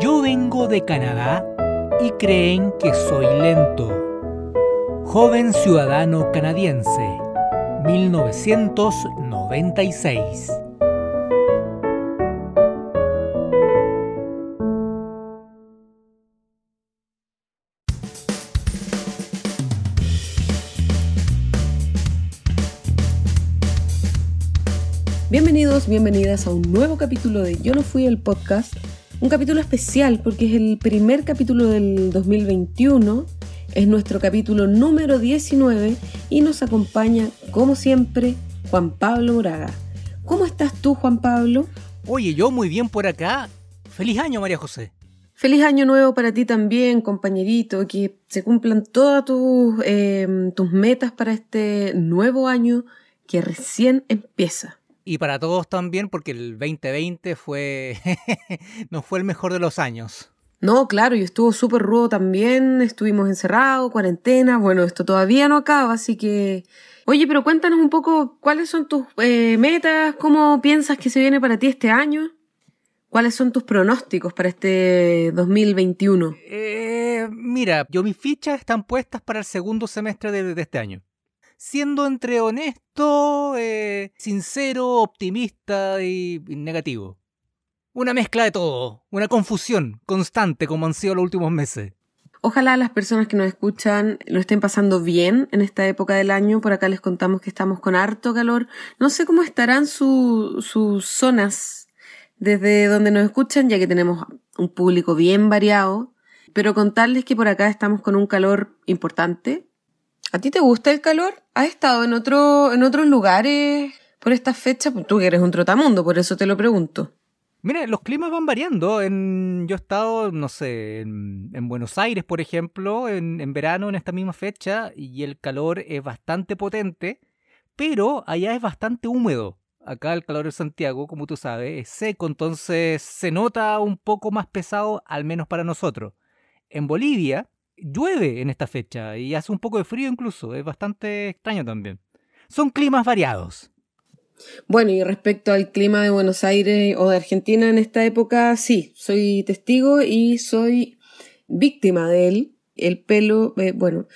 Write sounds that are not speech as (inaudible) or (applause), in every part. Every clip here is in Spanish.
Yo vengo de Canadá y creen que soy lento. Joven ciudadano canadiense, 1996. Bienvenidos, bienvenidas a un nuevo capítulo de Yo no fui el podcast. Un capítulo especial porque es el primer capítulo del 2021. Es nuestro capítulo número 19 y nos acompaña, como siempre, Juan Pablo Moraga. ¿Cómo estás tú, Juan Pablo? Oye, yo muy bien por acá. Feliz año, María José. Feliz año nuevo para ti también, compañerito, que se cumplan todas tus, eh, tus metas para este nuevo año que recién empieza. Y para todos también, porque el 2020 fue (laughs) no fue el mejor de los años. No, claro, y estuvo súper rudo también, estuvimos encerrados, cuarentena, bueno, esto todavía no acaba, así que... Oye, pero cuéntanos un poco cuáles son tus eh, metas, cómo piensas que se viene para ti este año, cuáles son tus pronósticos para este 2021. Eh, mira, yo mis fichas están puestas para el segundo semestre de, de este año siendo entre honesto, eh, sincero, optimista y, negativo. Una mezcla de todo, una confusión constante como han sido los últimos meses. Ojalá las personas que nos escuchan lo estén pasando bien en esta época del año. Por acá les contamos que estamos con harto calor. No sé cómo estarán su- sus zonas desde donde nos escuchan, ya que tenemos un público bien variado. Pero contarles que por acá estamos con un calor importante. ¿A ti te gusta el calor? ¿Has estado en, otro, en otros lugares por estas fechas? Pues tú que eres un trotamundo, por eso te lo pregunto. Mira, los climas van variando. Yo he estado, no sé, en, en Buenos Aires, por ejemplo, en, en verano, en esta misma fecha, y el calor es bastante potente, pero allá es bastante húmedo. Acá el calor de Santiago, como tú sabes, es seco, entonces se nota un poco más pesado, al menos para nosotros. En Bolivia llueve en esta fecha y hace un poco de frío incluso, es bastante extraño también. Son climas variados. Bueno, y respecto al clima de Buenos Aires o de Argentina en esta época, sí, soy testigo y soy víctima de él. El pelo, eh, bueno,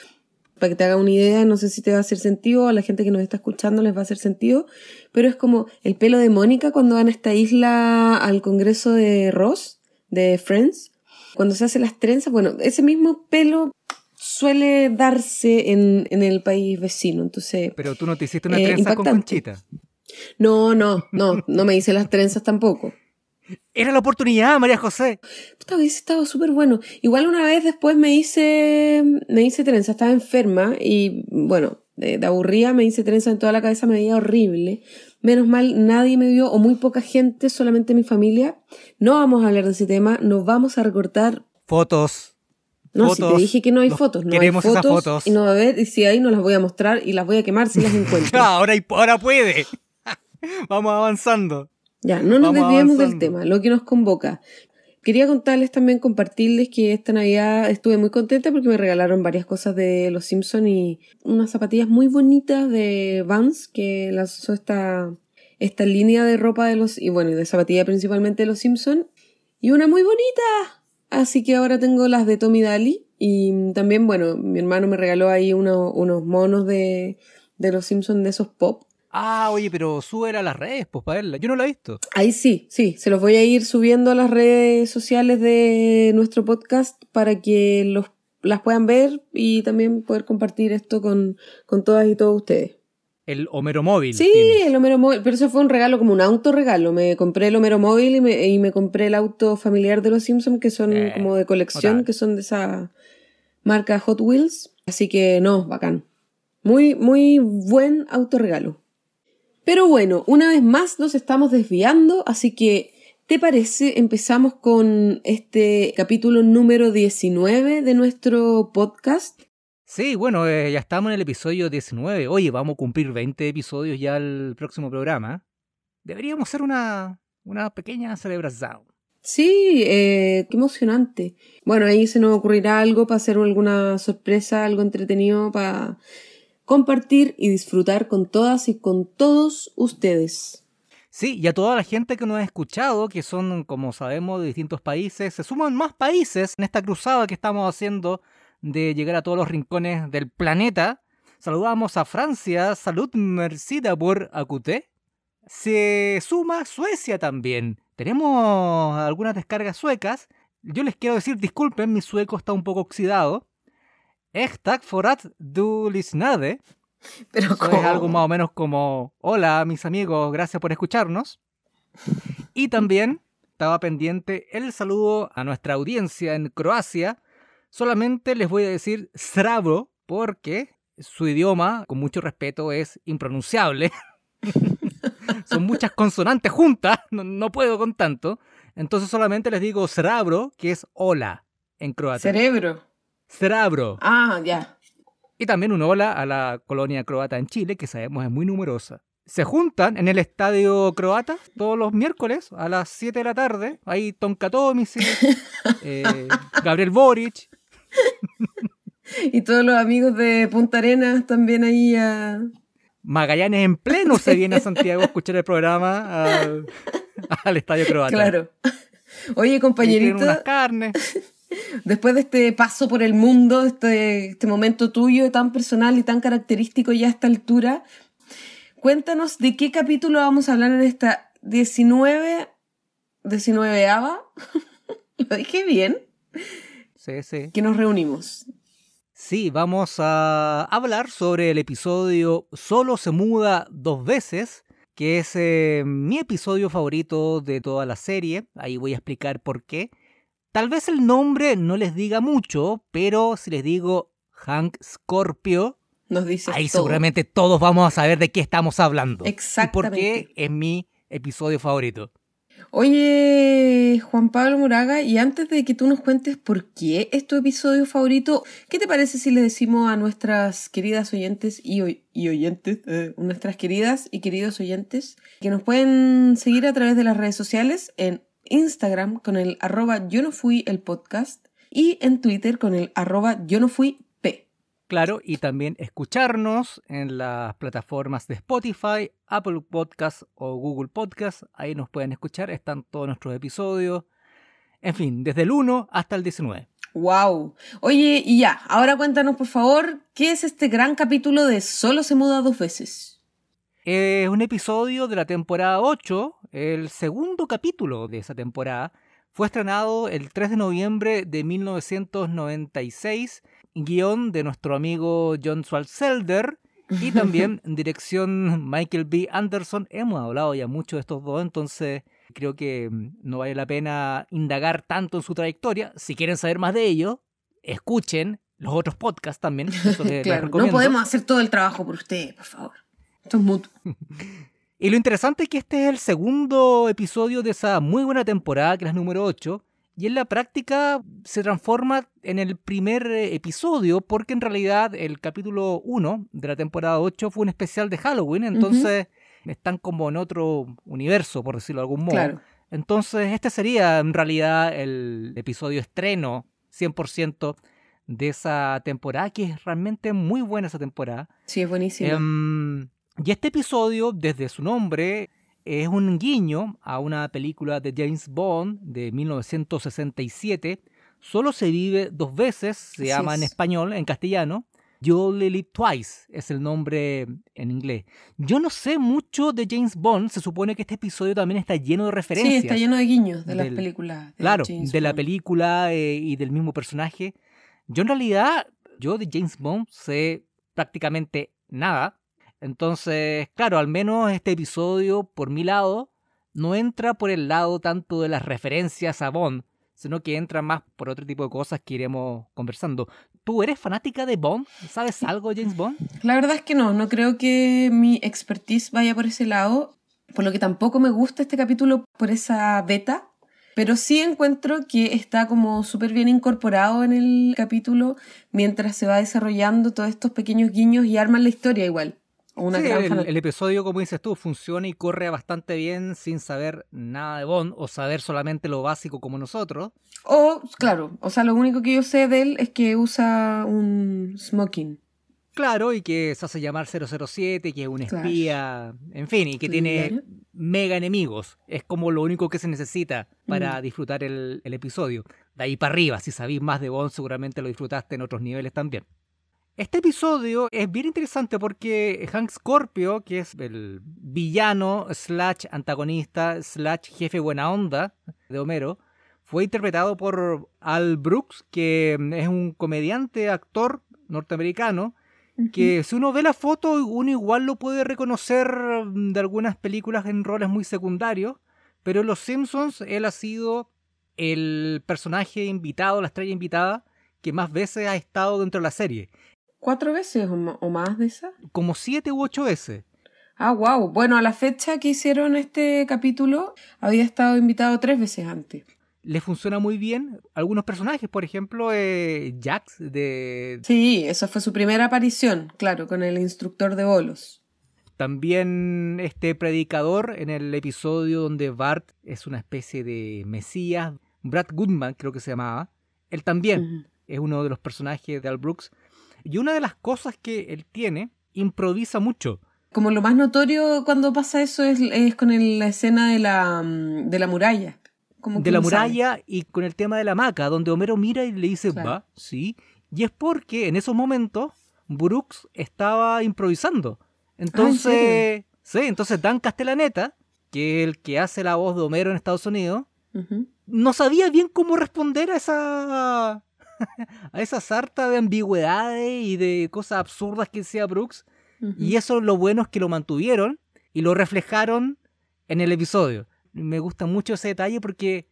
para que te haga una idea, no sé si te va a hacer sentido, a la gente que nos está escuchando les va a hacer sentido, pero es como el pelo de Mónica cuando van a esta isla al congreso de Ross, de Friends, cuando se hace las trenzas, bueno, ese mismo pelo suele darse en, en el país vecino, entonces... Pero tú no te hiciste una Eh, trenza con impactante. conchita. No, no, no, no me hice las trenzas tampoco. Era la oportunidad, María José. Puta, hubiese estado súper bueno. Igual una vez después me hice, me hice trenza, estaba enferma y bueno, de, de aburrida me hice trenza en toda la cabeza, me veía horrible. Menos mal, nadie me vio, o muy poca gente, solamente mi familia. No vamos a hablar de ese tema, nos vamos a recortar. Fotos. No, si Fotos. te dije que no hay Nos fotos, no hay queremos esas fotos, fotos. Y no va a haber, y si hay, no las voy a mostrar y las voy a quemar si las encuentro. (laughs) Ah, ahora, ahora puede. (laughs) Vamos avanzando. Ya, no nos Vamos desviemos del tema, lo que nos convoca. Quería contarles también, compartirles que esta Navidad estuve muy contenta porque me regalaron varias cosas de Los Simpson y unas zapatillas muy bonitas de Vans que lanzó esta, esta línea de ropa de los, y bueno, de zapatilla principalmente de Los Simpson y una muy bonita. Así que ahora tengo las de Tommy Daly y también, bueno, mi hermano me regaló ahí uno- unos monos de, de Los Simpson de esos pop. Ah, oye, pero súbela a las redes, pues, para verla. Yo no la he visto. Ahí sí, sí, se los voy a ir subiendo a las redes sociales de nuestro podcast para que los, las puedan ver y también poder compartir esto con, con todas y todos ustedes. El Homero Móvil. Sí, tienes. el Homero Móvil, pero eso fue un regalo como un autorregalo. Me compré el Homero Móvil y me, y me compré el auto familiar de los Simpsons que son Eh, como de colección, que son de esa marca Hot Wheels. Así que no, bacán. Muy, muy buen autorregalo. Pero bueno, una vez más nos estamos desviando, así que, ¿te parece? Empezamos con este capítulo número 19 de nuestro podcast. Sí, bueno, eh, ya estamos en el episodio 19. Oye, vamos a cumplir 20 episodios ya el próximo programa. Deberíamos hacer una, una pequeña celebración. Sí, eh, qué emocionante. Bueno, ahí se nos ocurrirá algo para hacer alguna sorpresa, algo entretenido para compartir y disfrutar con todas y con todos ustedes. Sí, y a toda la gente que nos ha escuchado, que son, como sabemos, de distintos países, se suman más países en esta cruzada que estamos haciendo de llegar a todos los rincones del planeta. Saludamos a Francia, salud mercida por acuté. Se suma Suecia también. Tenemos algunas descargas suecas. Yo les quiero decir, disculpen, mi sueco está un poco oxidado. Echtak forat du lisnade. Pero es algo más o menos como, hola mis amigos, gracias por escucharnos. Y también estaba pendiente el saludo a nuestra audiencia en Croacia. Solamente les voy a decir Sravo porque su idioma, con mucho respeto, es impronunciable. (laughs) Son muchas consonantes juntas, (laughs) no, no, puedo con tanto. Entonces solamente les digo Srabro, que es hola en croata. Cerebro. Srabro. Ah, ya. Y también un hola a la colonia croata en Chile, que sabemos es muy numerosa. Se juntan en el estadio croata todos los miércoles a las 7 de la tarde. Ahí Tonka Tomic, (laughs) eh, Gabriel Boric. y todos los amigos de Punta Arenas también ahí a... Magallanes en pleno se viene a Santiago a escuchar el programa al, al estadio croata. Claro. Oye, compañerito. unas carnes. Después de este paso por el mundo, este, este momento tuyo tan personal y tan característico ya a esta altura, cuéntanos de qué capítulo vamos a hablar en esta 19, 19 ava. ¿Lo dije bien? Sí, sí. Que nos reunimos. Sí, vamos a hablar sobre el episodio Solo se muda dos veces, que es eh, mi episodio favorito de toda la serie. Ahí voy a explicar por qué. Tal vez el nombre no les diga mucho, pero si les digo Hank Scorpio, nos ahí todo. seguramente todos vamos a saber de qué estamos hablando. Exactamente. Y por qué es mi episodio favorito. Oye, Juan Pablo Moraga, y antes de que tú nos cuentes por qué es tu episodio favorito, ¿qué te parece si le decimos a nuestras queridas oyentes y, y oyentes, eh, nuestras queridas y queridos oyentes, que nos pueden seguir a través de las redes sociales en Instagram con el arroba yo no fui el podcast y en Twitter con el arroba yo no fui p. Claro, y también escucharnos en las plataformas de Spotify, Apple Podcast o Google Podcast. Ahí nos pueden escuchar, están todos nuestros episodios. En fin, desde el 1 hasta el 19. ¡Wow! Oye, y ya, ahora cuéntanos por favor, ¿qué es este gran capítulo de Solo se muda dos veces? Es un episodio de la temporada 8, el segundo capítulo de esa temporada. Fue estrenado el 3 de noviembre de 1996, guion de nuestro amigo John Swartzelder y (laughs) también dirección Michael B. Anderson. Hemos hablado ya mucho de estos dos, entonces creo que no vale la pena indagar tanto en su trayectoria. Si quieren saber más de ello, escuchen los otros podcasts también. Eso les, (laughs) claro, les no podemos hacer todo el trabajo por ustedes, por favor. Esto es mutuo. (laughs) Y lo interesante es que este es el segundo episodio de esa muy buena temporada, que es la número 8, y en la práctica se transforma en el primer episodio, porque en realidad el capítulo 1 de la temporada 8 fue un especial de Halloween, entonces uh -huh. están como en otro universo, por decirlo de algún modo. Claro. Entonces este sería en realidad el episodio estreno 100% de esa temporada, que es realmente muy buena esa temporada. Sí, es buenísima. Um, y este episodio, desde su nombre, es un guiño a una película de James Bond de 1967. Solo se vive dos veces, se Así llama es. en español, en castellano. You Only Live Twice es el nombre en inglés. Yo no sé mucho de James Bond. Se supone que este episodio también está lleno de referencias. Sí, está lleno de guiños de las películas. de Claro, James de la película eh, y del mismo personaje. Yo en realidad, yo de James Bond sé prácticamente nada. Entonces, claro, al menos este episodio, por mi lado, no entra por el lado tanto de las referencias a Bond, sino que entra más por otro tipo de cosas que iremos conversando. ¿Tú eres fanática de Bond? ¿Sabes algo James Bond? La verdad es que no, no creo que mi expertise vaya por ese lado, por lo que tampoco me gusta este capítulo por esa beta, pero sí encuentro que está como súper bien incorporado en el capítulo mientras se va desarrollando todos estos pequeños guiños y arman la historia igual. Una Sí, gran el, fan- el episodio, como dices tú, funciona y corre bastante bien sin saber nada de Bond o saber solamente lo básico como nosotros. O, claro, o sea, lo único que yo sé de él es que usa un smoking. Claro, y que se hace llamar 007, que es un espía, en fin, y que tiene mega enemigos. Es como lo único que se necesita para mm. disfrutar el, episodio. De ahí para arriba, si sabéis más de Bond, seguramente lo disfrutaste en otros niveles también. Este episodio es bien interesante porque Hank Scorpio, que es el villano slash antagonista slash jefe buena onda de Homero, fue interpretado por Al Brooks, que es un comediante, actor norteamericano, que si uno ve la foto, uno igual lo puede reconocer mm, de algunas películas en roles muy secundarios, pero en Los Simpsons él ha sido el personaje invitado, la estrella invitada, que más veces ha estado dentro de la serie. ¿Cuatro veces o más de esas? Como siete u ocho veces. Ah, wow. Bueno, a la fecha que hicieron este capítulo, había estado invitado tres veces antes le funciona muy bien. Algunos personajes, por ejemplo, eh, Jax de... Sí, esa fue su primera aparición, claro, con el instructor de bolos. También este predicador en el episodio donde Bart es una especie de mesías, Brad Goodman creo que se llamaba, él también es uno de los personajes de Al Brooks. Y una de las cosas que él tiene, improvisa mucho. Como lo más notorio cuando pasa eso es, es con la escena de la, mm, de la muralla de la muralla y con el tema de la hamaca, donde Homero mira y le dice, va, sí. Y es porque en esos momentos Brooks estaba improvisando. Ah, entonces, sí, entonces Dan Castellaneta, que es el que hace la voz de Homero en Estados Unidos, no sabía bien cómo responder a esa (laughs) a esa sarta de ambigüedades y de cosas absurdas que decía Brooks. Y eso lo bueno es que lo mantuvieron y lo reflejaron en el episodio me gusta mucho ese detalle porque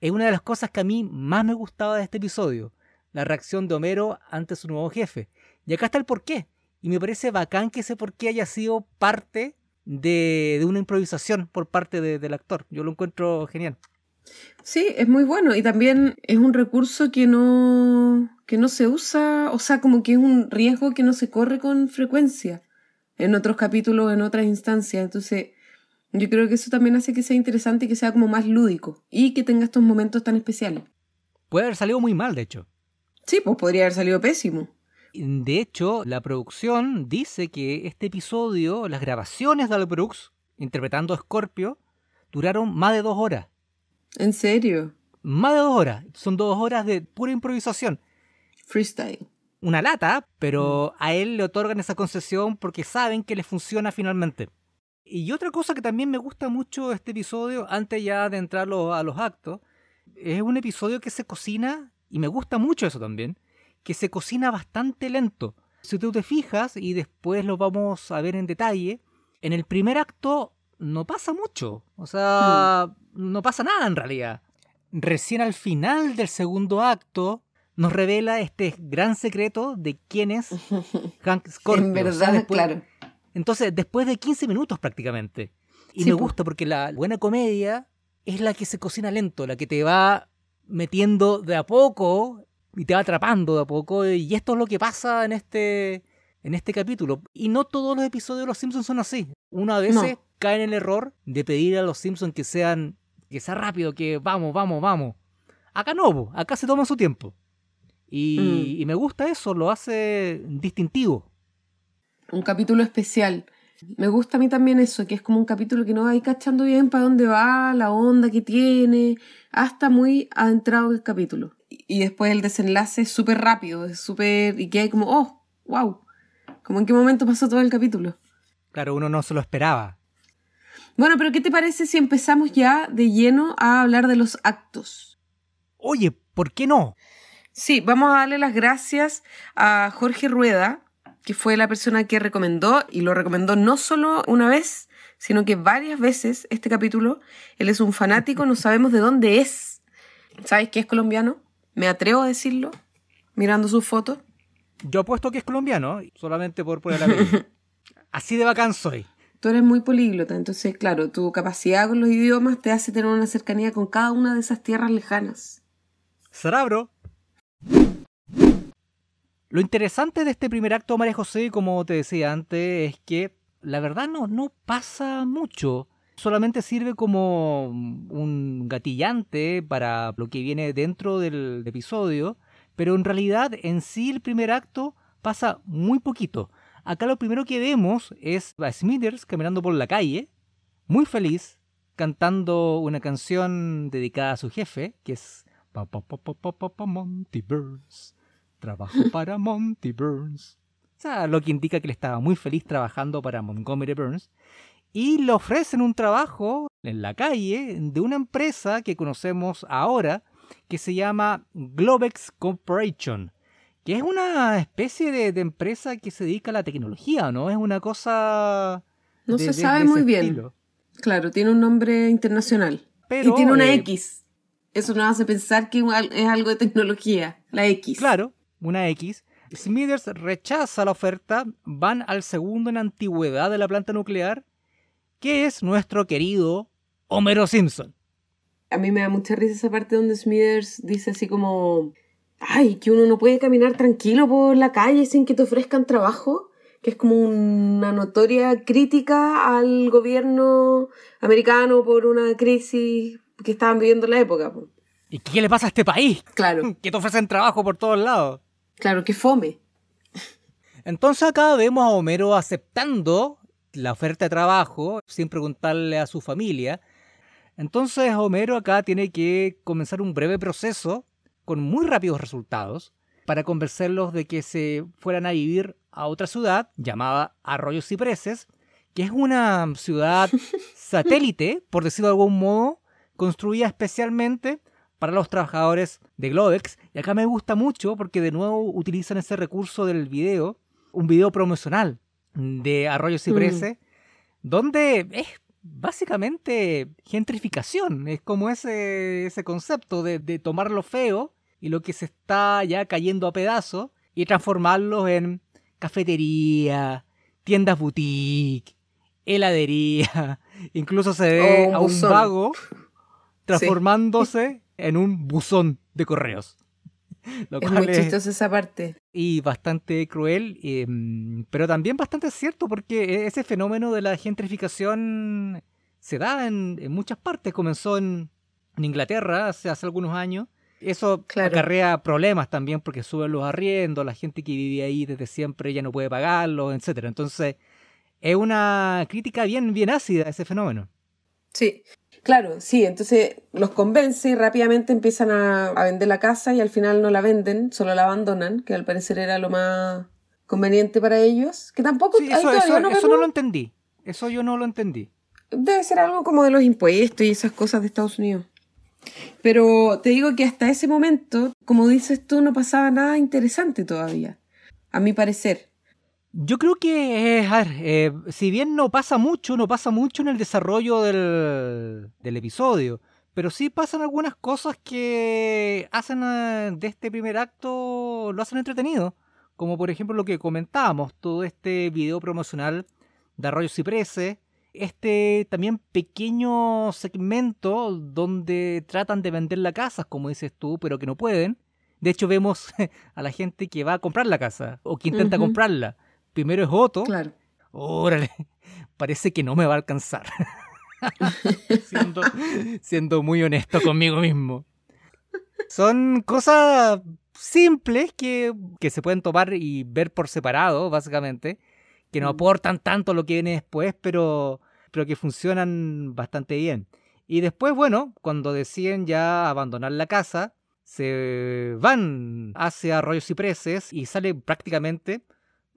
es una de las cosas que a mí más me gustaba de este episodio, la reacción de Homero ante su nuevo jefe. Y acá está el porqué. Y me parece bacán que ese porqué haya sido parte de, una improvisación por parte del actor. Yo lo encuentro genial. Sí, es muy bueno y también es un recurso que no, que no se usa, o sea, como que es un riesgo que no se corre con frecuencia en otros capítulos, en otras instancias. Entonces, yo creo que eso también hace que sea interesante y que sea como más lúdico y que tenga estos momentos tan especiales. Puede haber salido muy mal, de hecho. Sí, pues podría haber salido pésimo. De hecho, la producción dice que este episodio, las grabaciones de Al Brooks, interpretando a Scorpio, duraron más de dos horas. ¿En serio? Más de dos horas. Son dos horas de pura improvisación. Freestyle. Una lata, pero a él le otorgan esa concesión porque saben que le funciona finalmente. Y otra cosa que también me gusta mucho este episodio, antes ya de entrar a los actos, es un episodio que se cocina, y me gusta mucho eso también, que se cocina bastante lento. Si tú te fijas, y después lo vamos a ver en detalle, en el primer acto no pasa mucho. O sea, hmm. no pasa nada en realidad. Recién al final del segundo acto nos revela este gran secreto de quién es (laughs) Hank Scorpio. en verdad, claro entonces, después de 15 minutos prácticamente. Y me gusta porque la buena comedia es la que se cocina lento, la que te va metiendo de a poco y te va atrapando de a poco. Y esto es lo que pasa en este, en este capítulo. Y no todos los episodios de Los Simpsons son así. Uno a veces cae en el error de pedir a Los Simpsons que sean que sea rápido, que vamos, vamos, vamos. Acá no, acá se toma su tiempo. Y, mm. y me gusta eso, lo hace distintivo un capítulo especial. Me gusta a mí también eso, que es como un capítulo que no va ahí cachando bien para dónde va, la onda que tiene, hasta muy adentrado el capítulo. Y después el desenlace es súper rápido, es súper... y que hay como, oh, wow, como en qué momento pasó todo el capítulo. Claro, uno no se lo esperaba. Bueno, pero ¿qué te parece si empezamos ya de lleno a hablar de los actos? Oye, ¿por qué no? Sí, vamos a darle las gracias a Jorge Rueda, que fue la persona que recomendó, y lo recomendó no solo una vez, sino que varias veces este capítulo. Él es un fanático, no sabemos de dónde es. ¿Sabes que es colombiano? Me atrevo a decirlo, mirando sus fotos. Yo apuesto que es colombiano, solamente por poner la (laughs) Así de bacán soy. Tú eres muy políglota, entonces, claro, tu capacidad con los idiomas te hace tener una cercanía con cada una de esas tierras lejanas. Cerebro. Lo interesante de este primer acto, María José, como te decía antes, es que la verdad no, no pasa mucho. Solamente sirve como un gatillante para lo que viene dentro del episodio, pero en realidad en sí el primer acto pasa muy poquito. Acá lo primero que vemos es a Smithers caminando por la calle, muy feliz, cantando una canción dedicada a su jefe, que es Monty Burns. Trabajo (laughs) para Monty Burns. O sea, lo que indica que él estaba muy feliz trabajando para Montgomery Burns. Y le ofrecen un trabajo en la calle de una empresa que conocemos ahora, que se llama Globex Corporation, que es una especie de, empresa que se dedica a la tecnología, ¿no? Es una cosa... No se sabe muy bien. Claro, tiene un nombre internacional. Pero, y tiene una eh, X. Eso nos hace pensar que es algo de tecnología, la X. Claro, una X. Smithers rechaza la oferta, van al segundo en antigüedad de la planta nuclear, que es nuestro querido Homero Simpson. A mí me da mucha risa esa parte donde Smithers dice así como, ay, que uno no puede caminar tranquilo por la calle sin que te ofrezcan trabajo, que es como una notoria crítica al gobierno americano por una crisis que estaban viviendo en la época. ¿Y qué le pasa a este país? Claro. (laughs) Que te ofrecen trabajo por todos lados. Claro, que fome. Entonces acá vemos a Homero aceptando la oferta de trabajo sin preguntarle a su familia. Entonces Homero acá tiene que comenzar un breve proceso con muy rápidos resultados para convencerlos de que se fueran a vivir a otra ciudad llamada Arroyo Cipreses, que es una ciudad (laughs) satélite, por decirlo de algún modo, construida especialmente para los trabajadores de Globex. Y acá me gusta mucho porque de nuevo utilizan ese recurso del video, un video promocional de Arroyo Ciprese, mm. donde es básicamente gentrificación. Es como ese, ese concepto de, de tomar lo feo y lo que se está ya cayendo a pedazos y transformarlo en cafetería, tiendas boutique, heladería. (laughs) Incluso se ve a un vago transformándose en un buzón de correos. (laughs) es muy chistoso esa parte. Y bastante cruel, em, pero también bastante cierto porque ese fenómeno de la gentrificación se da en, muchas partes. Comenzó en, Inglaterra hace, hace, algunos años. Eso acarrea problemas también porque suben los arriendos, la gente que vive ahí desde siempre ya no puede pagarlos, etc. Entonces, es una crítica bien, bien ácida a ese fenómeno. Sí, Claro, sí, entonces los convence y rápidamente empiezan a, vender la casa y al final no la venden, solo la abandonan, que al parecer era lo más conveniente para ellos. Que tampoco... eso, eso, no, eso no lo entendí. Eso yo no lo entendí. Debe ser algo como de los impuestos y esas cosas de Estados Unidos. Pero te digo que hasta ese momento, como dices tú, no pasaba nada interesante todavía, a mi parecer. Yo creo que, eh, eh, si bien no pasa mucho, no pasa mucho en el desarrollo del, episodio, pero sí pasan algunas cosas que hacen eh, de este primer acto, lo hacen entretenido, como por ejemplo lo que comentábamos, todo este video promocional de Arroyo Ciprese, este también pequeño segmento donde tratan de vender la casa, como dices tú, pero que no pueden. De hecho, vemos (laughs) a la gente que va a comprar la casa o que intenta comprarla Primero es Otto. Claro. Órale, (laughs) parece que no me va a alcanzar. (laughs) (laughs) siendo, muy honesto conmigo mismo. Son cosas simples que, que, se pueden tomar y ver por separado, básicamente, que no mm. aportan tanto lo que viene después, pero, pero que funcionan bastante bien. Y después, bueno, cuando deciden ya abandonar la casa, se van hacia Arroyos Cipreses y sale prácticamente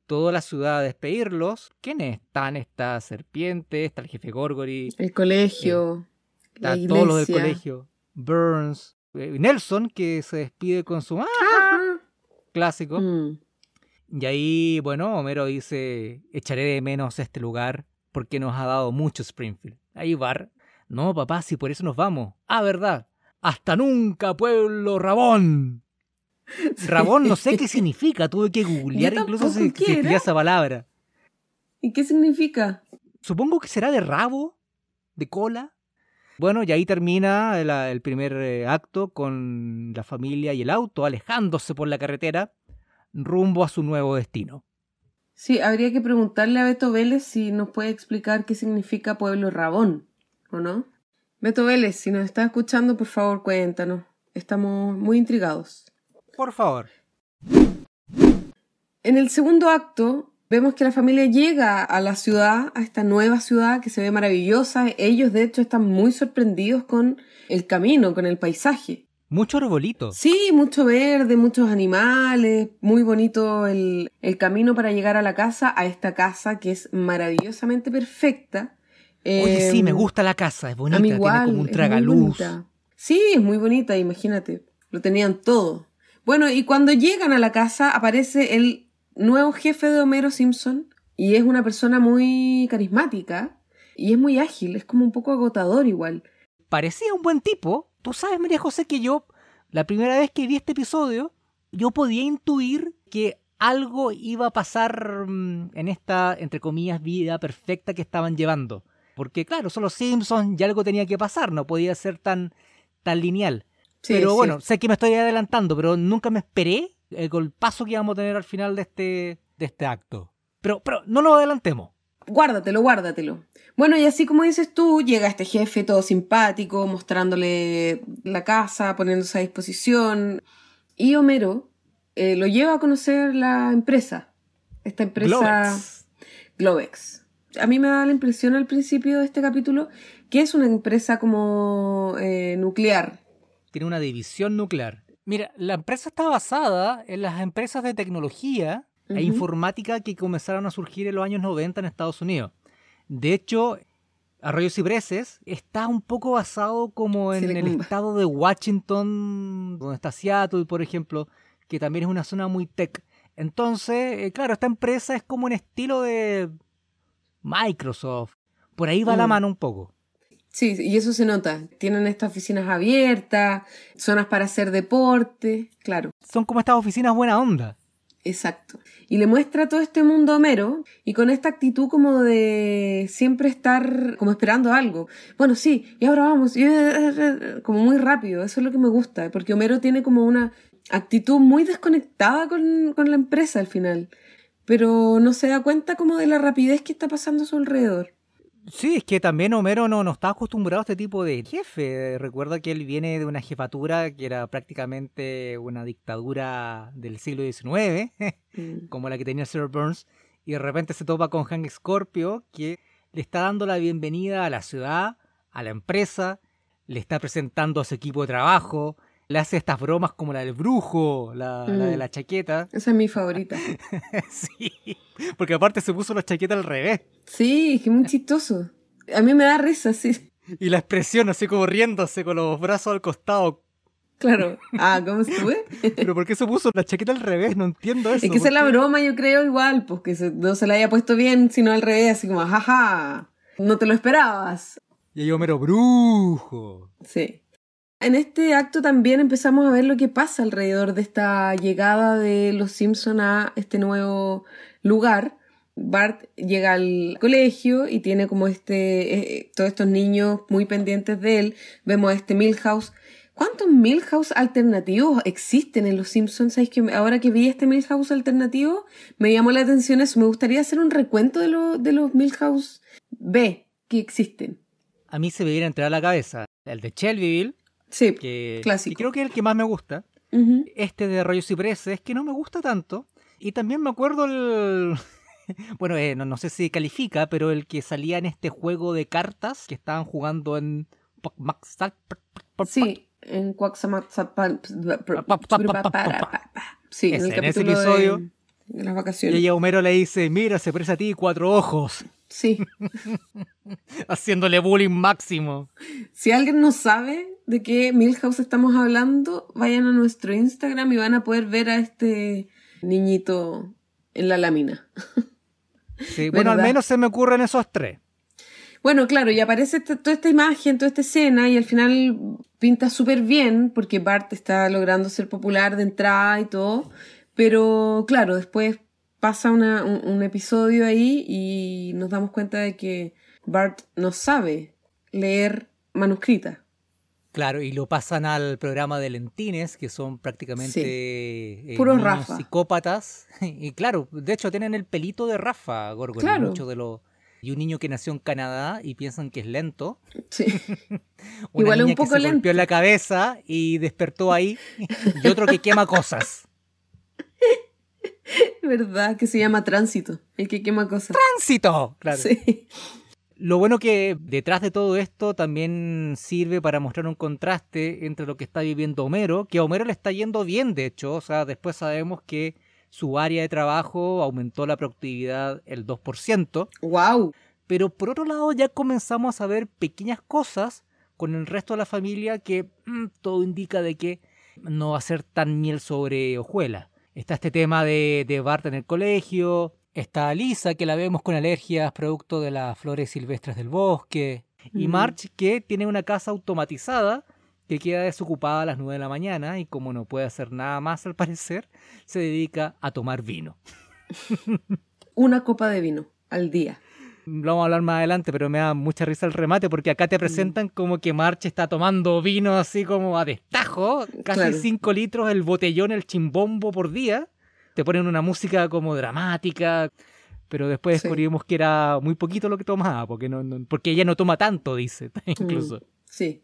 toda la ciudad a despedirlos. ¿Quiénes están? Esta serpiente, está el jefe Gorgory. El colegio. Eh, todos los del colegio. Burns. Eh, Nelson, que se despide con su ¡Ah! clásico. Mm. Y ahí, bueno, Homero dice, echaré de menos este lugar porque nos ha dado mucho Springfield. Ahí Bar, no papá, si por eso nos vamos. Ah, verdad. Hasta nunca, pueblo Rabón. (laughs) Rabón no sé qué (laughs) significa, tuve que googlear incluso si existía esa palabra. ¿Y qué significa? Supongo que será de rabo, de cola. Bueno, y ahí termina el, primer eh, acto con la familia y el auto alejándose por la carretera rumbo a su nuevo destino. Sí, habría que preguntarle a Beto Vélez si nos puede explicar qué significa pueblo Rabón, ¿o no? Beto Vélez, si nos está escuchando, por favor, cuéntanos. Estamos muy intrigados por favor. En el segundo acto, vemos que la familia llega a la ciudad, a esta nueva ciudad que se ve maravillosa. Ellos, de hecho, están muy sorprendidos con el camino, con el paisaje. Mucho arbolito. Sí, mucho verde, muchos animales, muy bonito el, el, camino para llegar a la casa, a esta casa que es maravillosamente perfecta. Oye, sí, me em, gusta la casa, es bonita, igual, tiene como un tragaluz. Sí, es muy bonita, imagínate, lo tenían todo. Bueno, y cuando llegan a la casa aparece el nuevo jefe de Homero Simpson y es una persona muy carismática y es muy ágil, es como un poco agotador igual. Parecía un buen tipo, Tú sabes, María José, que yo, la primera vez que vi este episodio, yo podía intuir que algo iba a pasar mm, en esta, entre comillas, vida perfecta que estaban llevando. Porque claro, son los Simpsons y algo tenía que pasar, no podía ser tan, tan lineal. Pero bueno, sé que me estoy adelantando, pero nunca me esperé el paso que íbamos a tener al final de este, de este acto. Pero, pero no lo adelantemos. Guárdatelo, guárdatelo. Bueno, y así como dices tú, llega este jefe todo simpático, mostrándole la casa, poniéndose a disposición. Y Homero eh, lo lleva a conocer la empresa. Esta empresa Globex. A mí me da la impresión al principio de este capítulo que es una empresa como eh, nuclear. Tiene una división nuclear. Mira, la empresa está basada en las empresas de tecnología e informática que comenzaron a surgir en los años 90 en Estados Unidos. De hecho, Arroyos Cipreses está un poco basado como en el estado de Washington, donde está Seattle, por ejemplo, que también es una zona muy tech. Entonces, eh, claro, esta empresa es como un estilo de Microsoft. Por ahí va la mm. mano un poco. Sí, y eso se nota. Tienen estas oficinas abiertas, zonas para hacer deporte, claro. Son como estas oficinas buena onda. Exacto. Y le muestra todo este mundo a Homero y con esta actitud como de siempre estar como esperando algo. Bueno, sí, y ahora vamos, como muy rápido, eso es lo que me gusta, porque Homero tiene como una actitud muy desconectada con, con la empresa al final, pero no se da cuenta como de la rapidez que está pasando a su alrededor. Sí, es que también Homero no, no está acostumbrado a este tipo de jefe. Recuerda que él viene de una jefatura que era prácticamente una dictadura del siglo XIX, (laughs) mm. como la que tenía Sir Burns, y de repente se topa con Hank Scorpio, que le está dando la bienvenida a la ciudad, a la empresa, le está presentando a su equipo de trabajo, le hace estas bromas como la del brujo, la, de mm. la chaqueta. (laughs) Esa es mi favorita. sí, porque aparte se puso la chaqueta al revés. Sí, que muy chistoso. A mí me da risa, sí. Y la expresión así como riéndose con los brazos al costado. Claro. Ah, ¿cómo estuve? (laughs) Pero ¿por qué se puso la chaqueta al revés? No entiendo eso. Es que esa es la broma, yo creo, igual, pues que no se la haya puesto bien, sino al revés, así como, jaja, no te lo esperabas. Y yo mero brujo. Sí. En este acto también empezamos a ver lo que pasa alrededor de esta llegada de los Simpson a este nuevo lugar. Bart llega al colegio y tiene como este, eh, todos estos niños muy pendientes de él. Vemos este Milhouse. ¿Cuántos Milhouse alternativos existen en Los Simpsons? ¿Sabéis que ahora que vi este Milhouse alternativo me llamó la atención eso? Me gustaría hacer un recuento de, de los Milhouse B que existen. A mí se me viene a entrar a la cabeza el de Shelbyville, Sí, que, clásico. Y creo que es el que más me gusta. Este de Rayos Cipreses, que no me gusta tanto. Y también me acuerdo el... (laughs) bueno, eh, no, sé si califica, pero el que salía en este juego de cartas que estaban jugando en... Sí, en Sí, en, el ese episodio. De, las vacaciones. Y Homero le dice, mira, se presa a ti cuatro ojos. Sí. (laughs) Haciéndole bullying máximo. Si alguien no sabe de qué Milhouse estamos hablando, vayan a nuestro Instagram y van a poder ver a este niñito en la lámina. Sí, bueno, al menos se me ocurren esos tres. Bueno, claro, y aparece toda esta imagen, toda esta escena, y al final pinta súper bien, porque Bart está logrando ser popular de entrada y todo, pero claro, después pasa un, episodio ahí y nos damos cuenta de que Bart no sabe leer manuscrita. Claro, y lo pasan al programa de Lentines, que son prácticamente eh, Puros Rafa. psicópatas. (laughs) Y claro, de hecho tienen el pelito de Rafa, Gorgon, claro. de los y un niño que nació en Canadá y piensan que es lento. Sí. (laughs) Igual un poco que se golpeó en la cabeza y despertó ahí. Y otro que quema cosas. (laughs) (laughs) ¿Verdad? Que se llama tránsito, el que quema cosas. ¡Tránsito! Claro. Sí. Lo bueno que detrás de todo esto también sirve para mostrar un contraste entre lo que está viviendo Homero, que a Homero le está yendo bien, de hecho, o sea, después sabemos que su área de trabajo aumentó la productividad el 2%. ¡Wow! Pero por otro lado ya comenzamos a ver pequeñas cosas con el resto de la familia que mm, todo indica de que no va a ser tan miel sobre hojuela. Está este tema de, de Bart en el colegio, está Lisa que la vemos con alergias producto de las flores silvestres del bosque, y Mm. March que tiene una casa automatizada que queda desocupada a las 9 de la mañana y como no puede hacer nada más al parecer, se dedica a tomar vino. (laughs) Una copa de vino al día. Lo vamos a hablar más adelante, pero me da mucha risa el remate porque acá Mm. te presentan como que March está tomando vino así como a destajo, casi Claro. 5 litros el botellón, el chimbombo por día. Te ponen una música como dramática, pero después Sí. descubrimos que era muy poquito lo que tomaba, porque, no, no- porque ella no toma tanto, dice, (laughs) incluso. Sí.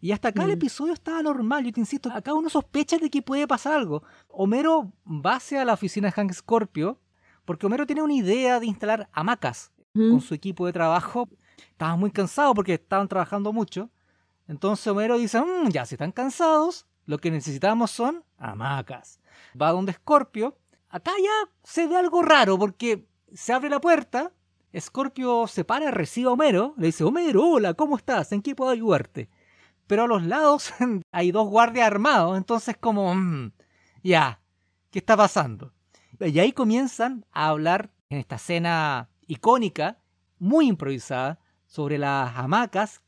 Y hasta acá el Mm. episodio estaba normal, yo te insisto, acá uno sospecha de que puede pasar algo. Homero va hacia la oficina de Hank Scorpio porque Homero tiene una idea de instalar hamacas Con su equipo de trabajo. Estaban muy cansados porque estaban trabajando mucho. Entonces Homero dice, "Mm, ya si están cansados, lo que necesitamos son hamacas. Va donde Scorpio. Acá ya se ve algo raro porque se abre la puerta. Scorpio se para, recibe a Homero. Le dice, Homero, hola, ¿cómo estás? ¿En qué puedo ayudarte? Pero a los lados (laughs) hay dos guardias armados. Entonces como, "Mm, ya, ¿qué está pasando? Y ahí comienzan a hablar en esta escena icónica, muy improvisada, sobre las hamacas.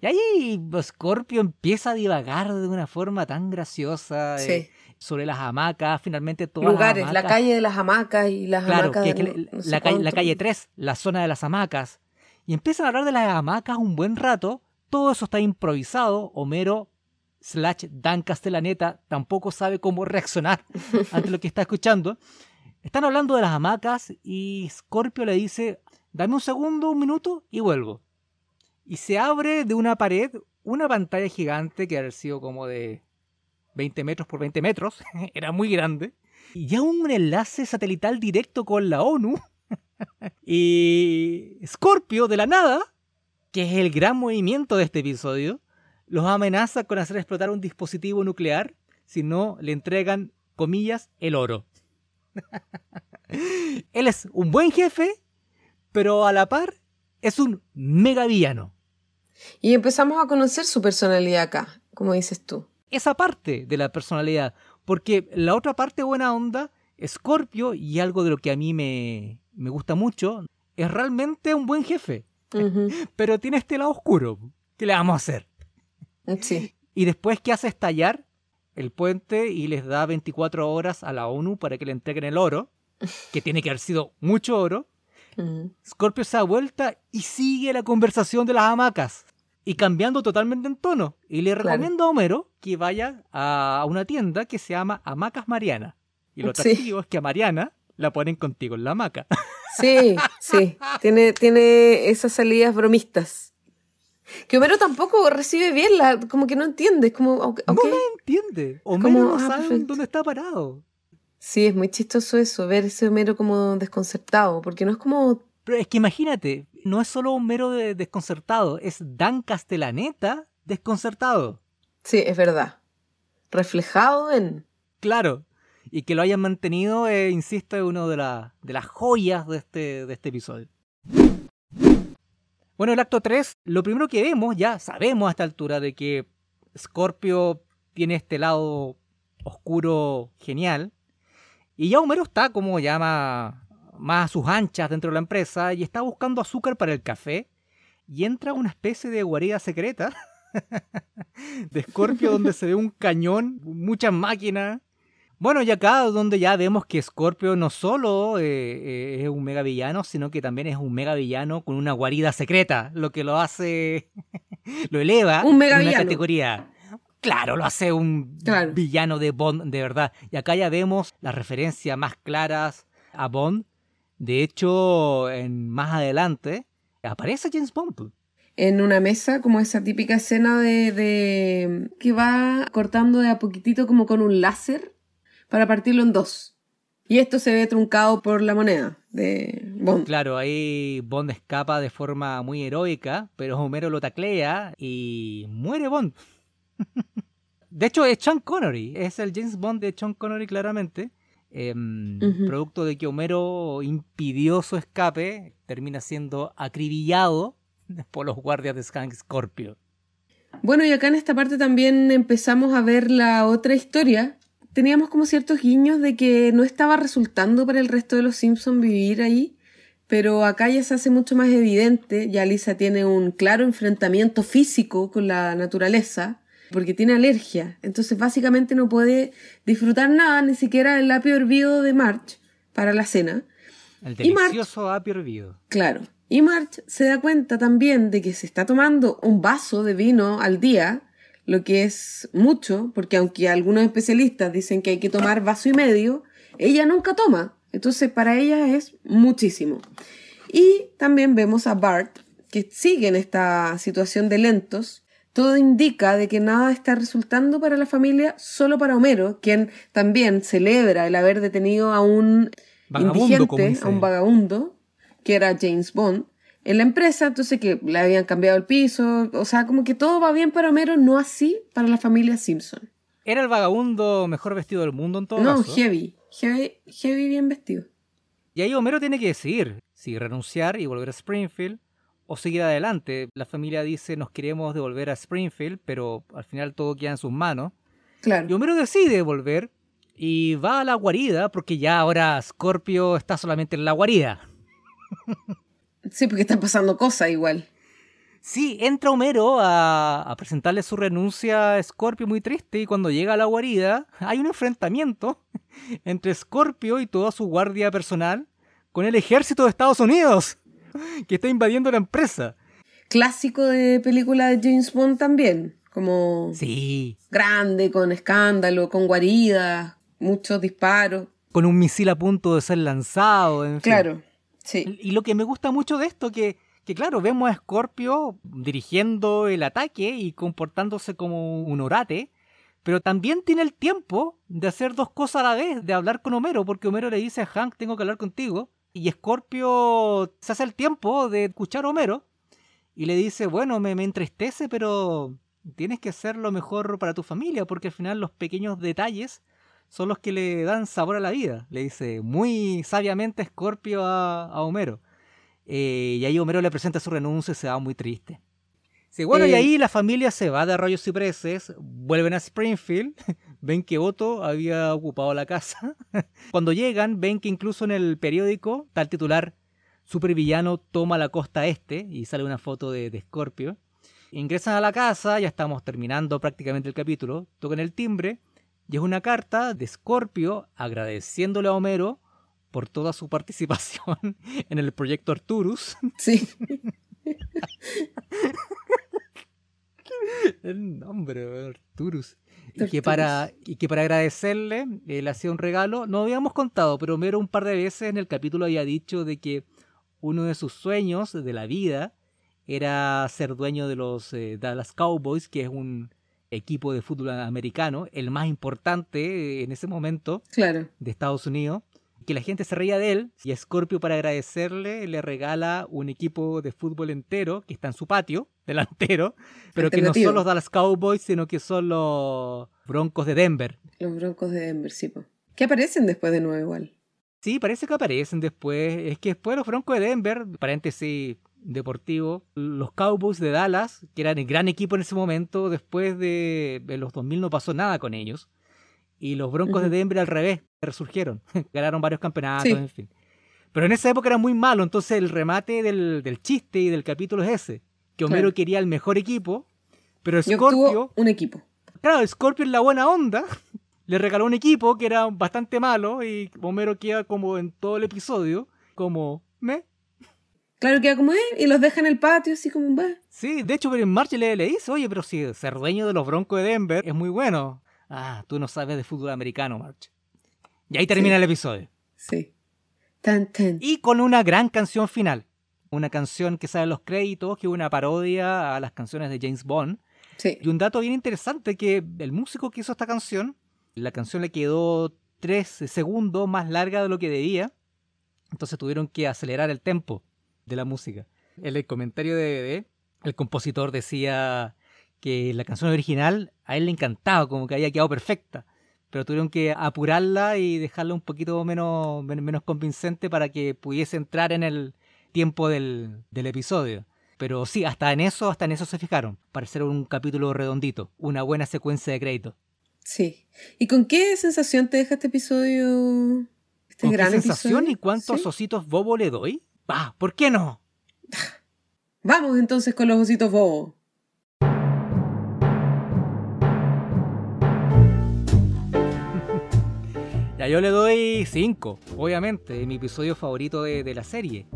Y ahí Scorpio empieza a divagar de una forma tan graciosa eh, sobre las hamacas, finalmente todas Lugares, las la hamacas. calle de las hamacas y las Claro, hamacas. que, que no- la, no la calle, la calle 3, la zona de las hamacas. Y empiezan a hablar de las hamacas un buen rato. Todo eso está improvisado. Homero slash Dan Castellaneta tampoco sabe cómo reaccionar (laughs) ante lo que está escuchando. Están hablando de las hamacas y Scorpio le dice, dame un segundo, un minuto y vuelvo. Y se abre de una pared una pantalla gigante que ha sido como de 20 metros por 20 metros. (laughs) Era muy grande. Y ya un enlace satelital directo con la ONU. (laughs) y Scorpio, de la nada, que es el gran movimiento de este episodio, los amenaza con hacer explotar un dispositivo nuclear si no le entregan, comillas, el oro. (laughs) Él es un buen jefe, pero a la par es un mega villano. Y empezamos a conocer su personalidad acá, como dices tú. Esa parte de la personalidad, porque la otra parte buena onda, Scorpio, y algo de lo que a mí me, me gusta mucho, es realmente un buen jefe, (laughs) pero tiene este lado oscuro. ¿Qué le vamos a hacer? Sí. Y después que hace estallar el puente y les da 24 horas a la ONU para que le entreguen el oro, que tiene que haber sido mucho oro, Ujú. Scorpio se da vuelta y sigue la conversación de las hamacas. Y cambiando totalmente en tono. Y le Claro. recomiendo a Homero que vaya a una tienda que se llama Hamacas Mariana. Y lo Sí. atractivo es que a Mariana la ponen contigo en la hamaca. Sí, sí. Tiene, tiene esas salidas bromistas. Que Homero tampoco recibe bien, la, como que no entiende. Como, ok. ok. No la entiende. Homero Como, no ah, sabe perfecto. dónde está parado. Sí, es muy chistoso eso, ver ese Homero como desconcertado, porque no es como. Pero es que imagínate, no es solo Homero de- desconcertado, es Dan Castellaneta desconcertado. Sí, es verdad. Reflejado en. Claro. Y que lo hayan mantenido, eh, insisto, es una de, la- de las joyas de este, de este episodio. Bueno, el acto 3, lo primero que vemos, ya sabemos a esta altura de que Scorpio tiene este lado oscuro genial. Y ya Homero está como ya más, a sus anchas dentro de la empresa y está buscando azúcar para el café. Y entra una especie de guarida secreta (laughs) de Scorpio donde se ve un cañón, muchas máquinas. Bueno, y acá donde ya vemos que Scorpio no solo eh, eh, es un mega villano, sino que también es un mega villano con una guarida secreta, lo que lo hace, (laughs) lo eleva Un en mega una villano. categoría. Claro, lo hace un Claro. villano de Bond de verdad. Y acá ya vemos las referencias más claras a Bond. De hecho, en, más adelante aparece James Bond. en una mesa, como esa típica escena de, de que va cortando de a poquitito como con un láser para partirlo en dos. Y esto se ve truncado por la moneda de Bond. Claro, ahí Bond escapa de forma muy heroica, pero Homero lo taclea y muere Bond. (laughs) de hecho, es Sean Connery, es el James Bond de Sean Connery claramente. Em, producto de que Homero impidió su escape, termina siendo acribillado (laughs) por los guardias de Skunk Scorpio. Bueno, y acá en esta parte también empezamos a ver la otra historia. Teníamos como ciertos guiños de que no estaba resultando para el resto de los Simpsons vivir ahí, pero acá ya se hace mucho más evidente. Ya Lisa tiene un claro enfrentamiento físico con la naturaleza porque tiene alergia. Entonces básicamente no puede disfrutar nada, ni siquiera el apio hervido de March para la cena. El delicioso apio hervido. Claro. Y March se da cuenta también de que se está tomando un vaso de vino al día, lo que es mucho, porque aunque algunos especialistas dicen que hay que tomar vaso y medio, ella nunca toma. Entonces para ella es muchísimo. Y también vemos a Bart, que sigue en esta situación de lentos, todo indica de que nada está resultando para la familia, solo para Homero, quien también celebra el haber detenido a un indigente, a un vagabundo, que era James Bond, en la empresa, entonces que le habían cambiado el piso, o sea, como que todo va bien para Homero, no así para la familia Simpson. ¿Era el vagabundo mejor vestido del mundo en todo No, heavy, heavy, heavy bien vestido. Y ahí Homero tiene que decidir si renunciar y volver a Springfield o seguir adelante. La familia dice nos queremos devolver a Springfield, pero al final todo queda en sus manos. Claro. Y Homero decide volver y va a la guarida porque ya ahora Scorpio está solamente en la guarida. (laughs) Sí, porque están pasando cosas igual. Sí, entra Homero a, a, presentarle su renuncia a Scorpio muy triste y cuando llega a la guarida (laughs) hay un enfrentamiento (laughs) entre Scorpio y toda su guardia personal con el ejército de Estados Unidos. (laughs) que está invadiendo la empresa. Clásico de película de James Bond también, como sí. grande, con escándalo, con guaridas, muchos disparos. Con un misil a punto de ser lanzado, en Claro, sí. Y lo que me gusta mucho de esto, que, que claro, vemos a Scorpio dirigiendo el ataque y comportándose como un orate, pero también tiene el tiempo de hacer dos cosas a la vez, de hablar con Homero, porque Homero le dice a Hank, tengo que hablar contigo, y Scorpio se hace el tiempo de escuchar a Homero y le dice, bueno, me, me entristece, pero tienes que hacer lo mejor para tu familia, porque al final los pequeños detalles son los que le dan sabor a la vida. Le dice muy sabiamente Scorpio a, Homero. Eh, y ahí Homero le presenta su renuncia y se va muy triste. Sí, bueno, y eh, ahí la familia se va de Arroyo Cipreses, vuelven a Springfield, (laughs) ven que Otto había ocupado la casa. (laughs) Cuando llegan, ven que incluso en el periódico el titular Supervillano toma la costa este y sale una foto de, de Scorpio. Ingresan a la casa, ya estamos terminando prácticamente el capítulo, tocan el timbre y es una carta de Scorpio agradeciéndole a Homero por toda su participación (laughs) en el proyecto Arturus. Sí. (laughs) el nombre, Arturus. Y que, para, y que para agradecerle, le hacía un regalo. No habíamos contado, pero Homero un par de veces en el capítulo había dicho de que uno de sus sueños de la vida era ser dueño de los eh, Dallas Cowboys, que es un equipo de fútbol americano, el más importante en ese momento de Estados Unidos que la gente se reía de él y Scorpio para agradecerle le regala un equipo de fútbol entero que está en su patio (laughs) delantero, pero que no son los Dallas Cowboys, sino que son los Broncos de Denver. Los Broncos de Denver, sí. Que aparecen después de nuevo igual. Sí, parece que aparecen después. Es que después los Broncos de Denver, paréntesis deportivo, los Cowboys de Dallas, que eran el gran equipo en ese momento, después de, de los 2000 no pasó nada con ellos. Y los Broncos de Denver al revés, resurgieron. (laughs) Ganaron varios campeonatos, en fin. Pero en esa época era muy malo, entonces el remate del, del chiste y del capítulo es ese. Que Homero quería el mejor equipo, pero Scorpio... un equipo. Claro, Scorpio en la buena onda (laughs) le regaló un equipo que era bastante malo y Homero queda como en todo el episodio, como... ¿me? Claro, queda como, eh, y los deja en el patio, así como un Sí, de hecho, pero en March le, le dice, oye, pero si ser dueño de los Broncos de Denver es muy bueno. Ah, tú no sabes de fútbol americano, March. Y ahí termina el episodio. Sí. Tan, tan. Y con una gran canción final. Una canción que sale en los créditos, que es una parodia a las canciones de James Bond. Sí. Y un dato bien interesante, que el músico que hizo esta canción, la canción le quedó tres segundos más larga de lo que debía. Entonces tuvieron que acelerar el tempo de la música. En el comentario de el compositor decía que la canción original a él le encantaba, como que había quedado perfecta, pero tuvieron que apurarla y dejarla un poquito menos, menos convincente para que pudiese entrar en el tiempo del, del episodio. Pero sí, hasta en eso, hasta en eso se fijaron, para ser un capítulo redondito, una buena secuencia de crédito. Sí. ¿Y con qué sensación te deja este episodio? Este ¿Con qué sensación y cuántos ositos bobo le doy? ¿Por qué no? Vamos entonces con los ositos bobo. (laughs) ya yo le doy 5, obviamente, mi episodio favorito de, de la serie.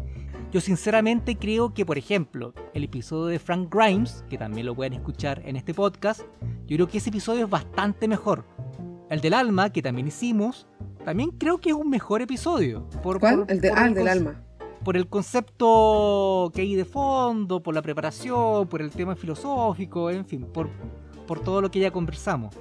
Yo sinceramente creo que, por ejemplo, el episodio de Frank Grimes, que también lo pueden escuchar en este podcast, yo creo que ese episodio es bastante mejor. El del alma, que también hicimos, también creo que es un mejor episodio. Por, ¿Cuál? el, de, ah, el del alma. Por el concepto que hay de fondo, por la preparación, por el tema filosófico, en fin, por, por todo lo que ya conversamos.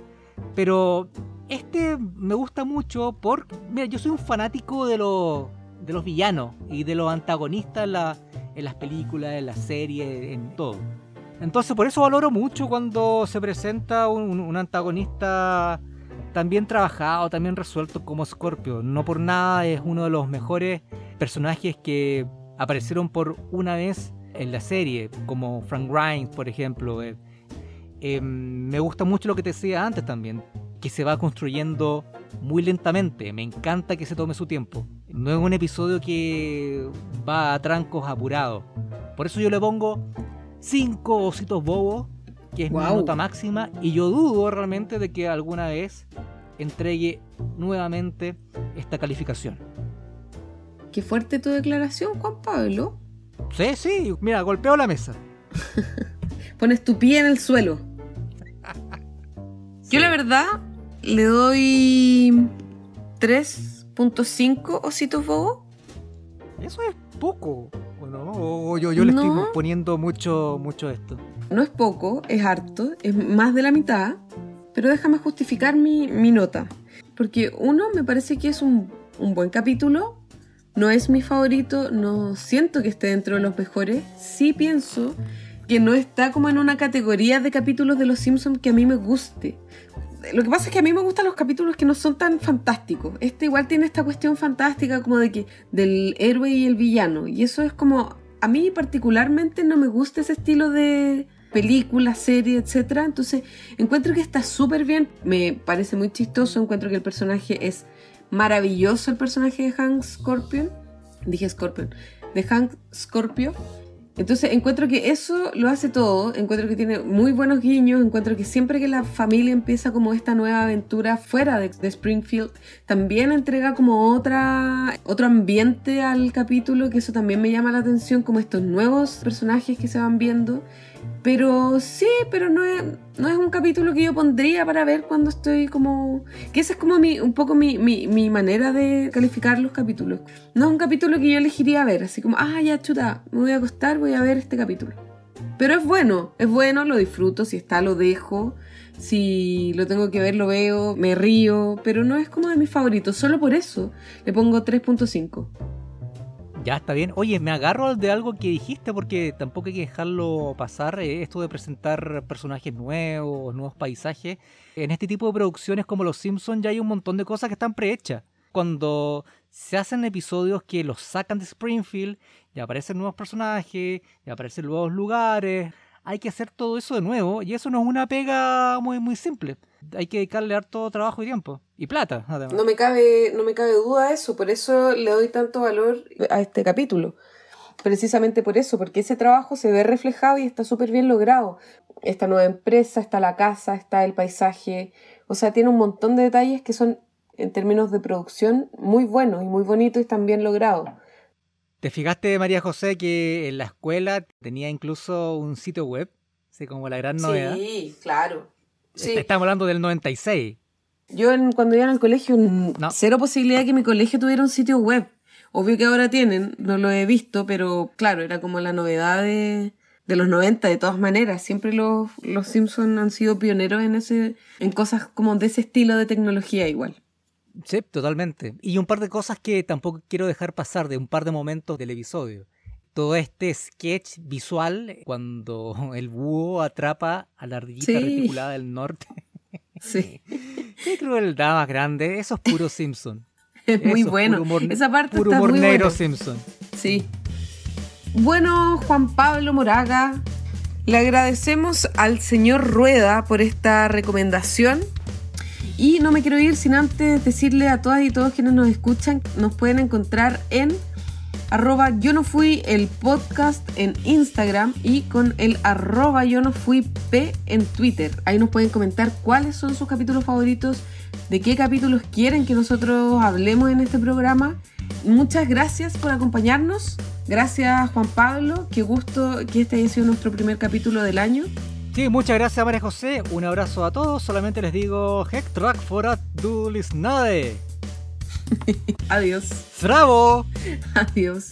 Pero este me gusta mucho porque, mira, yo soy un fanático de, lo, de los villanos y de los antagonistas en las películas, en las series, en todo. Entonces por eso valoro mucho cuando se presenta un, un antagonista también trabajado, también resuelto como Scorpio. No por nada es uno de los mejores personajes que aparecieron por una vez en la serie, como Frank Grimes, por ejemplo. Eh, eh, me gusta mucho lo que te decía antes también, que se va construyendo muy lentamente. Me encanta que se tome su tiempo. No es un episodio que va a trancos apurados. Por eso yo le pongo cinco ositos bobos que es mi nota máxima, y yo dudo realmente de que alguna vez entregue nuevamente esta calificación. Qué fuerte tu declaración, Juan Pablo. Sí, sí, mira, golpeo la mesa. (laughs) Pones tu pie en el suelo. (laughs) Yo la verdad le doy 3.5 ositos bobos. Eso es poco, ¿o yo, yo le estoy poniendo mucho, mucho esto. No es poco, es harto, es más de la mitad, pero déjame justificar mi, nota. Porque uno, me parece que es un, un buen capítulo, no es mi favorito, no siento que esté dentro de los mejores, sí pienso que no está como en una categoría de capítulos de Los Simpsons que a mí me guste. Lo que pasa es que a mí me gustan los capítulos que no son tan fantásticos. Este igual tiene esta cuestión fantástica como de que del héroe y el villano. Y eso es como a mí particularmente no me gusta ese estilo de película, serie, etc. Entonces encuentro que está súper bien, me parece muy chistoso, encuentro que el personaje es maravilloso, el personaje de Hank Scorpion, dije Scorpion, de Hank Scorpio. Entonces encuentro que eso lo hace todo, encuentro que tiene muy buenos guiños, encuentro que siempre que la familia empieza como esta nueva aventura fuera de, Springfield, también entrega como otra, otro ambiente al capítulo, que eso también me llama la atención, como estos nuevos personajes que se van viendo. Pero sí, pero no es, no es un capítulo que yo pondría para ver cuando estoy como... Que esa es como mi, un poco mi, mi, mi, manera de calificar los capítulos. No es un capítulo que yo elegiría ver, así como, ah, ya chuta, me voy a acostar, voy a ver este capítulo. Pero es bueno, es bueno, lo disfruto, si está lo dejo, si lo tengo que ver lo veo, me río, pero no es como de mis favoritos, solo por eso le pongo 3.5. Ya está bien. Oye, me agarro de algo que dijiste porque tampoco hay que dejarlo pasar. Eh, esto de presentar personajes nuevos, nuevos paisajes. En este tipo de producciones como Los Simpsons ya hay un montón de cosas que están prehechas. Cuando se hacen episodios que los sacan de Springfield, ya aparecen nuevos personajes, ya aparecen nuevos lugares. Hay que hacer todo eso de nuevo y eso no es una pega muy, muy simple hay que dedicarle harto trabajo y tiempo. Y plata, además. No me cabe, no me cabe duda eso, por eso le doy tanto valor a este capítulo. Precisamente por eso, porque ese trabajo se ve reflejado y está súper bien logrado. Esta nueva empresa, está la casa, está el paisaje. O sea, tiene un montón de detalles que son, en términos de producción, muy buenos y muy bonitos y están bien logrados. ¿Te fijaste, María José, que en la escuela tenía incluso un sitio web? Así como la gran novedad. Sí, claro. Estamos hablando del 96. Yo cuando iba al colegio, cero posibilidad que mi colegio tuviera un sitio web. Obvio que ahora tienen, no lo he visto, pero claro, era como la novedad de, los 90 de todas maneras. Siempre los, los Simpsons han sido pioneros en ese, en cosas como de ese estilo de tecnología igual. Sí, totalmente. Y un par de cosas que tampoco quiero dejar pasar de un par de momentos del episodio. Todo este sketch visual cuando (laughs) el búho atrapa a la ardillita Sí. reticulada del norte. (laughs) Sí, Qué crueldad más grande. Eso es puro Simpson. (laughs) es muy Eso es bueno. puro humor- Esa parte Puro está humor muy negro buena. Simpson. Sí. Bueno, Juan Pablo Moraga, le agradecemos al señor Rueda por esta recomendación. Y no me quiero ir sin antes decirle a todas y todos quienes nos escuchan, nos pueden encontrar en arroba yo no fui el podcast en Instagram y con el arroba yo no fui en Twitter. Ahí nos pueden comentar cuáles son sus capítulos favoritos, de qué capítulos quieren que nosotros hablemos en este programa. Muchas gracias por acompañarnos. Gracias Juan Pablo, qué gusto que este haya sido nuestro primer capítulo del año. Sí, muchas gracias María José. Un abrazo a todos. Solamente les digo Hektrack for a du lyssnade. (laughs) Adiós. Bravo. Adiós.